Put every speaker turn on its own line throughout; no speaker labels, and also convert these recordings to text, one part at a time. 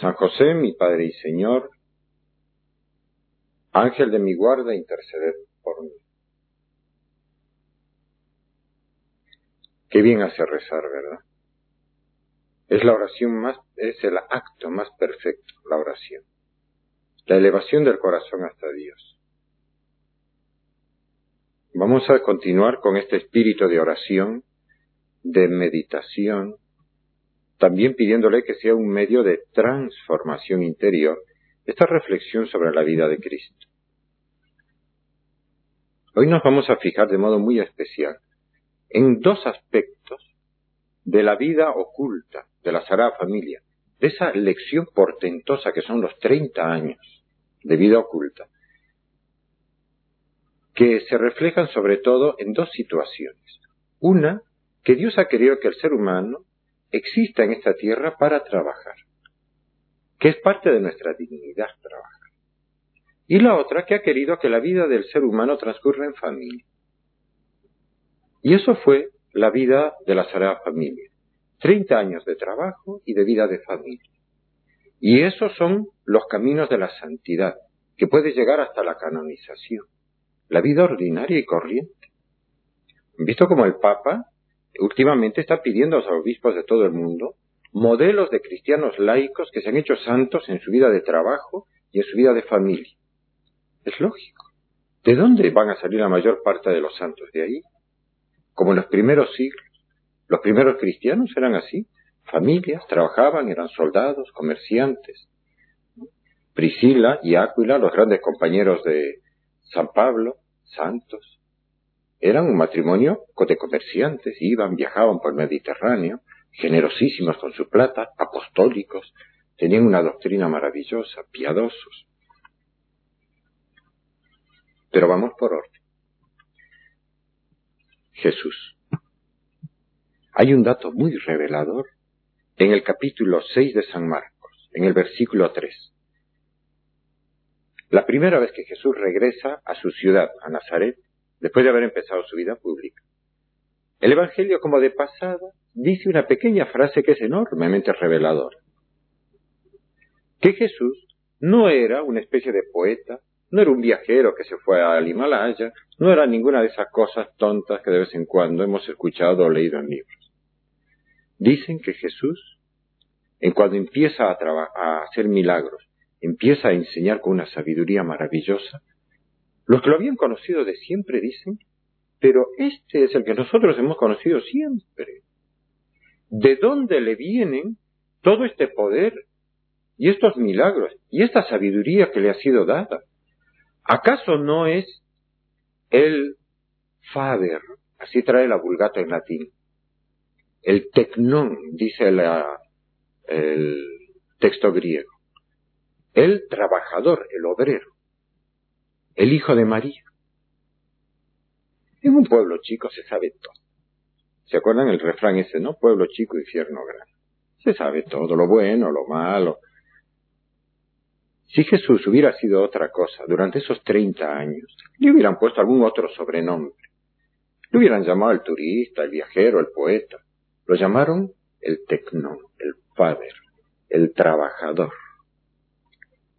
San José, mi Padre y Señor, Ángel de mi guarda, interceded por mí. Qué bien hace rezar, ¿verdad? Es la oración más, es el acto más perfecto, la oración. La elevación del corazón hasta Dios. Vamos a continuar con este espíritu de oración, de meditación, también pidiéndole que sea un medio de transformación interior esta reflexión sobre la vida de Cristo. Hoy nos vamos a fijar de modo muy especial en dos aspectos de la vida oculta de la Sagrada Familia, de esa lección portentosa que son los 30 años de vida oculta, que se reflejan sobre todo en dos situaciones. Una, que Dios ha querido que el ser humano exista en esta tierra para trabajar, que es parte de nuestra dignidad trabajar. Y la otra que ha querido que la vida del ser humano transcurra en familia. Y eso fue la vida de la Sagrada Familia. Treinta años de trabajo y de vida de familia. Y esos son los caminos de la santidad, que puede llegar hasta la canonización. La vida ordinaria y corriente. Visto como el Papa últimamente está pidiendo a los obispos de todo el mundo modelos de cristianos laicos que se han hecho santos en su vida de trabajo y en su vida de familia. Es lógico. ¿De dónde van a salir la mayor parte de los santos? De ahí. Como en los primeros siglos. Los primeros cristianos eran así. Familias, trabajaban, eran soldados, comerciantes. Priscila y Áquila, los grandes compañeros de San Pablo, santos. Eran un matrimonio de comerciantes, iban, viajaban por el Mediterráneo, generosísimos con su plata, apostólicos, tenían una doctrina maravillosa, piadosos. Pero vamos por orden. Jesús. Hay un dato muy revelador en el capítulo 6 de San Marcos, en el versículo 3. La primera vez que Jesús regresa a su ciudad, a Nazaret, después de haber empezado su vida pública. El Evangelio, como de pasada, dice una pequeña frase que es enormemente reveladora. Que Jesús no era una especie de poeta, no era un viajero que se fue al Himalaya, no era ninguna de esas cosas tontas que de vez en cuando hemos escuchado o leído en libros. Dicen que Jesús, en cuando empieza a, a hacer milagros, empieza a enseñar con una sabiduría maravillosa, los que lo habían conocido de siempre dicen, pero este es el que nosotros hemos conocido siempre. ¿De dónde le vienen todo este poder y estos milagros y esta sabiduría que le ha sido dada? ¿Acaso no es el Fader, así trae la vulgata en latín, el tecnón, dice el texto griego, el trabajador, el obrero? El hijo de María. En un pueblo chico se sabe todo. ¿Se acuerdan el refrán ese, no? Pueblo chico, infierno grande. Se sabe todo, lo bueno, lo malo. Si Jesús hubiera sido otra cosa durante esos 30 años, le hubieran puesto algún otro sobrenombre. Le hubieran llamado el turista, el viajero, el poeta. Lo llamaron el tecnón, el padre, el trabajador.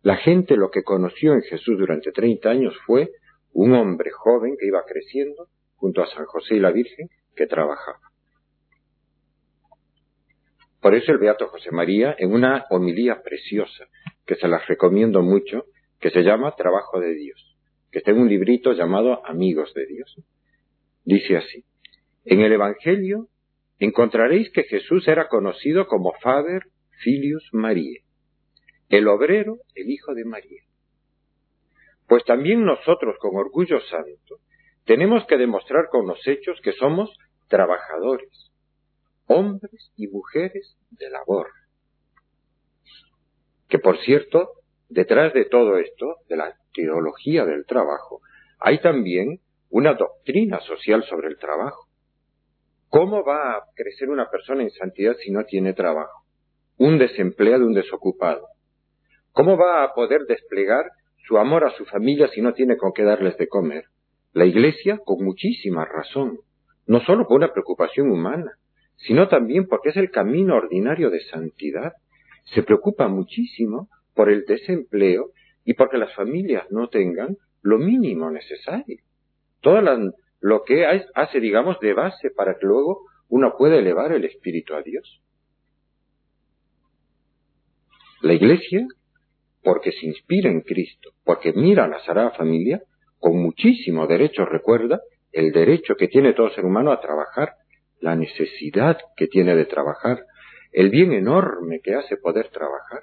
La gente lo que conoció en Jesús durante 30 años fue un hombre joven que iba creciendo junto a San José y la Virgen que trabajaba. Por eso el Beato José María, en una homilía preciosa, que se las recomiendo mucho, que se llama Trabajo de Dios, que está en un librito llamado Amigos de Dios. Dice así, en el Evangelio encontraréis que Jesús era conocido como Faber Filius María, el obrero, el hijo de María. Pues también nosotros, con orgullo santo, tenemos que demostrar con los hechos que somos trabajadores, hombres y mujeres de labor. Que por cierto, detrás de todo esto, de la teología del trabajo, hay también una doctrina social sobre el trabajo. ¿Cómo va a crecer una persona en santidad si no tiene trabajo? Un desempleado, un desocupado. ¿Cómo va a poder desplegar su amor a su familia si no tiene con qué darles de comer? La Iglesia, con muchísima razón, no solo por una preocupación humana, sino también porque es el camino ordinario de santidad. Se preocupa muchísimo por el desempleo y porque las familias no tengan lo mínimo necesario. Todo lo que hace, digamos, de base para que luego uno pueda elevar el espíritu a Dios. La Iglesia, porque se inspira en Cristo, porque mira a la Sagrada Familia, con muchísimo derecho recuerda el derecho que tiene todo ser humano a trabajar la necesidad que tiene de trabajar, el bien enorme que hace poder trabajar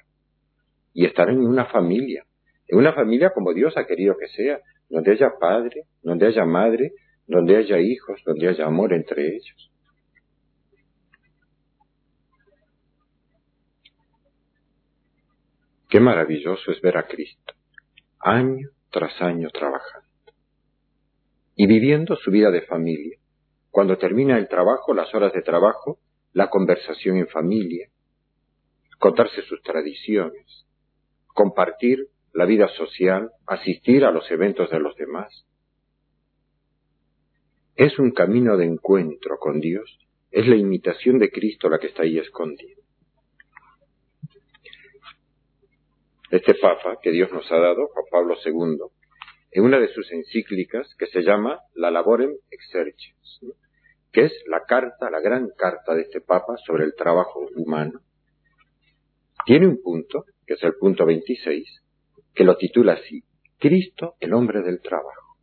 y estar en una familia, en una familia como Dios ha querido que sea, donde haya padre, donde haya madre, donde haya hijos, donde haya amor entre ellos. Qué maravilloso es ver a Cristo, año tras año trabajando y viviendo su vida de familia, cuando termina el trabajo, las horas de trabajo, la conversación en familia, contarse sus tradiciones, compartir la vida social, asistir a los eventos de los demás. Es un camino de encuentro con Dios, es la imitación de Cristo la que está ahí escondida. Este Papa que Dios nos ha dado, Juan Pablo II, en una de sus encíclicas que se llama La Laborem Exercens, que es la carta, la gran carta de este Papa sobre el trabajo humano, tiene un punto, que es el punto 26, que lo titula así, Cristo, el hombre del trabajo.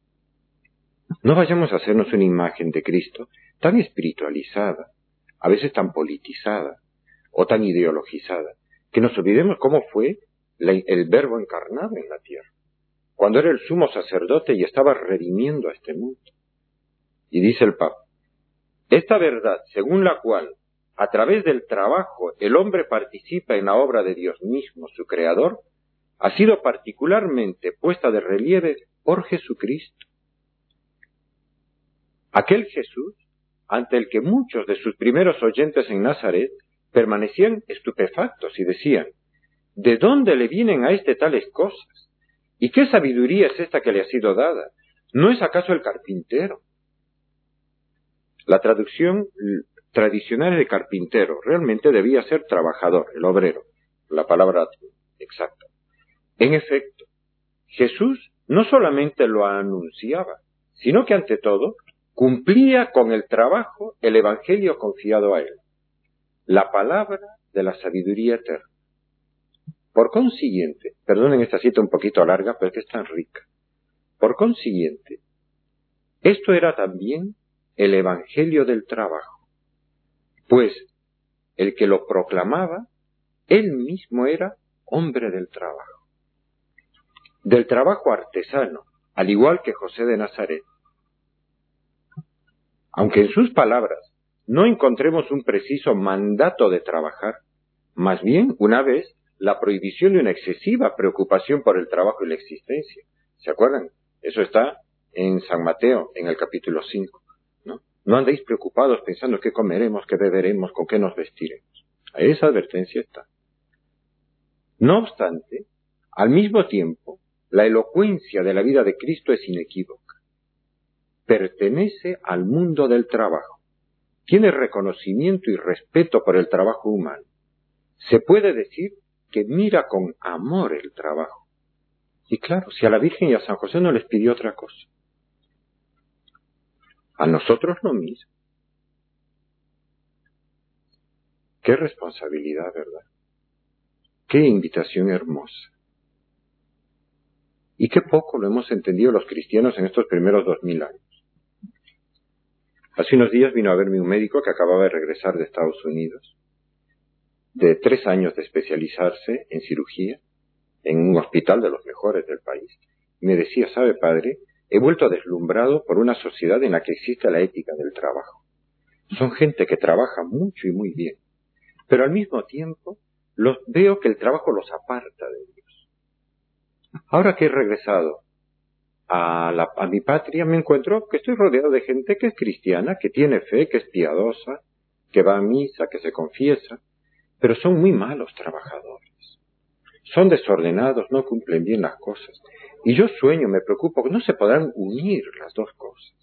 No vayamos a hacernos una imagen de Cristo tan espiritualizada, a veces tan politizada o tan ideologizada, que nos olvidemos cómo fue el verbo encarnado en la tierra, cuando era el sumo sacerdote y estaba redimiendo a este mundo. Y dice el Papa, esta verdad, según la cual, a través del trabajo, el hombre participa en la obra de Dios mismo, su Creador, ha sido particularmente puesta de relieve por Jesucristo. Aquel Jesús, ante el que muchos de sus primeros oyentes en Nazaret permanecían estupefactos y decían, ¿de dónde le vienen a este tales cosas? ¿Y qué sabiduría es esta que le ha sido dada? ¿No es acaso el carpintero? La traducción tradicional de carpintero realmente debía ser trabajador, el obrero, la palabra exacta. En efecto, Jesús no solamente lo anunciaba, sino que ante todo cumplía con el trabajo el Evangelio confiado a él, la palabra de la sabiduría eterna. Por consiguiente, perdonen esta cita un poquito larga, pero que es tan rica. Por consiguiente, esto era también el Evangelio del trabajo, pues el que lo proclamaba, él mismo era hombre del trabajo, del trabajo artesano, al igual que José de Nazaret. Aunque en sus palabras no encontremos un preciso mandato de trabajar, más bien, una vez, la prohibición de una excesiva preocupación por el trabajo y la existencia. ¿Se acuerdan? Eso está en San Mateo, en el capítulo 5. No andéis preocupados pensando qué comeremos, qué beberemos, con qué nos vestiremos. Esa advertencia está. No obstante, al mismo tiempo, la elocuencia de la vida de Cristo es inequívoca. Pertenece al mundo del trabajo. Tiene reconocimiento y respeto por el trabajo humano. Se puede decir que mira con amor el trabajo. Y claro, si a la Virgen y a San José no les pidió otra cosa. A nosotros lo mismo. Qué responsabilidad, ¿verdad? Qué invitación hermosa. Y qué poco lo hemos entendido los cristianos en estos primeros dos mil años. Hace unos días vino a verme un médico que acababa de regresar de Estados Unidos, de tres años de especializarse en cirugía, en un hospital de los mejores del país. Me decía, sabe padre, he vuelto deslumbrado por una sociedad en la que existe la ética del trabajo. Son gente que trabaja mucho y muy bien, pero al mismo tiempo los veo que el trabajo los aparta de Dios. Ahora que he regresado a, la, a mi patria, me encuentro que estoy rodeado de gente que es cristiana, que tiene fe, que es piadosa, que va a misa, que se confiesa, pero son muy malos trabajadores. Son desordenados, no cumplen bien las cosas. Y yo sueño, me preocupo, no se podrán unir las dos cosas.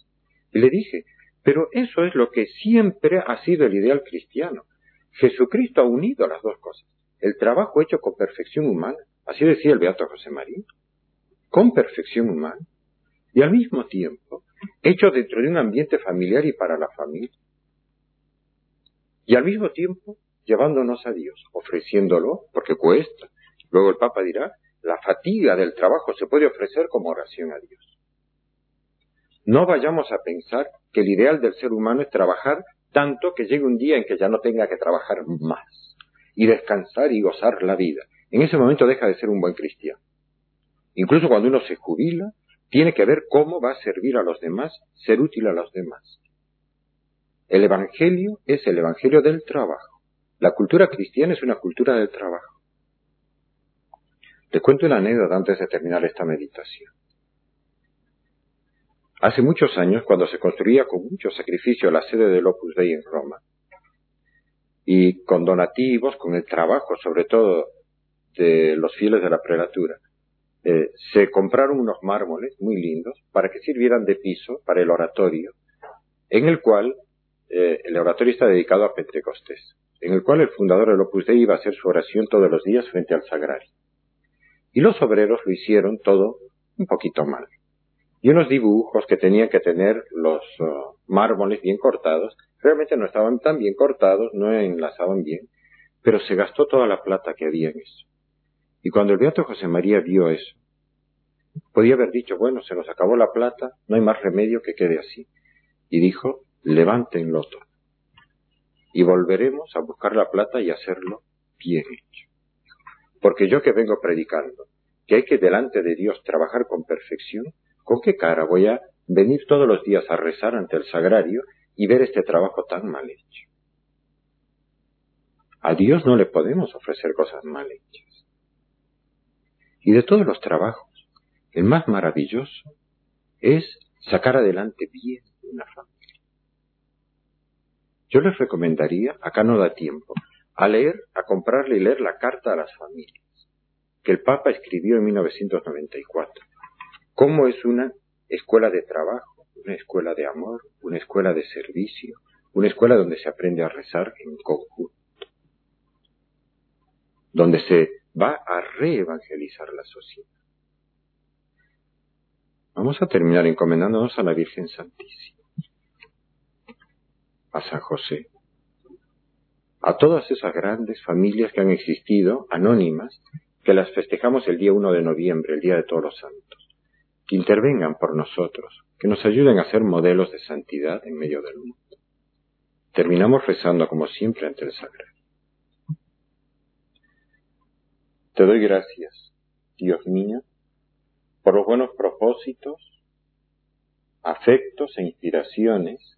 Y le dije, pero eso es lo que siempre ha sido el ideal cristiano. Jesucristo ha unido las dos cosas el trabajo hecho con perfección humana, así decía el Beato José María, con perfección humana, y al mismo tiempo hecho dentro de un ambiente familiar y para la familia, y al mismo tiempo llevándonos a Dios, ofreciéndolo, porque cuesta. Luego el Papa dirá, la fatiga del trabajo se puede ofrecer como oración a Dios. No vayamos a pensar que el ideal del ser humano es trabajar tanto que llegue un día en que ya no tenga que trabajar más y descansar y gozar la vida. En ese momento deja de ser un buen cristiano. Incluso cuando uno se jubila, tiene que ver cómo va a servir a los demás, ser útil a los demás. El Evangelio es el Evangelio del trabajo. La cultura cristiana es una cultura del trabajo. Te cuento una anécdota antes de terminar esta meditación. Hace muchos años, cuando se construía con mucho sacrificio la sede del Opus Dei en Roma, y con donativos, con el trabajo sobre todo de los fieles de la prelatura. Eh, se compraron unos mármoles muy lindos para que sirvieran de piso para el oratorio, en el cual eh, el oratorio está dedicado a Pentecostés, en el cual el fundador del Opus Dei iba a hacer su oración todos los días frente al sagrario. Y los obreros lo hicieron todo un poquito mal. Y unos dibujos que tenían que tener los uh, mármoles bien cortados Realmente no estaban tan bien cortados, no enlazaban bien, pero se gastó toda la plata que había en eso. Y cuando el Beato José María vio eso, podía haber dicho, bueno, se nos acabó la plata, no hay más remedio que quede así. Y dijo, levántenlo todo. Y volveremos a buscar la plata y hacerlo bien hecho. Porque yo que vengo predicando, que hay que delante de Dios trabajar con perfección, ¿con qué cara voy a venir todos los días a rezar ante el sagrario y ver este trabajo tan mal hecho. A Dios no le podemos ofrecer cosas mal hechas. Y de todos los trabajos, el más maravilloso es sacar adelante bien una familia. Yo les recomendaría, acá no da tiempo, a leer, a comprarle y leer la carta a las familias, que el Papa escribió en 1994. ¿Cómo es una escuela de trabajo? una escuela de amor, una escuela de servicio, una escuela donde se aprende a rezar en conjunto, donde se va a reevangelizar la sociedad. Vamos a terminar encomendándonos a la Virgen Santísima, a San José, a todas esas grandes familias que han existido, anónimas, que las festejamos el día 1 de noviembre, el Día de Todos los Santos, que intervengan por nosotros, que nos ayuden a ser modelos de santidad en medio del mundo. Terminamos rezando como siempre ante el Sagrado. Te doy gracias, Dios mío, por los buenos propósitos, afectos e inspiraciones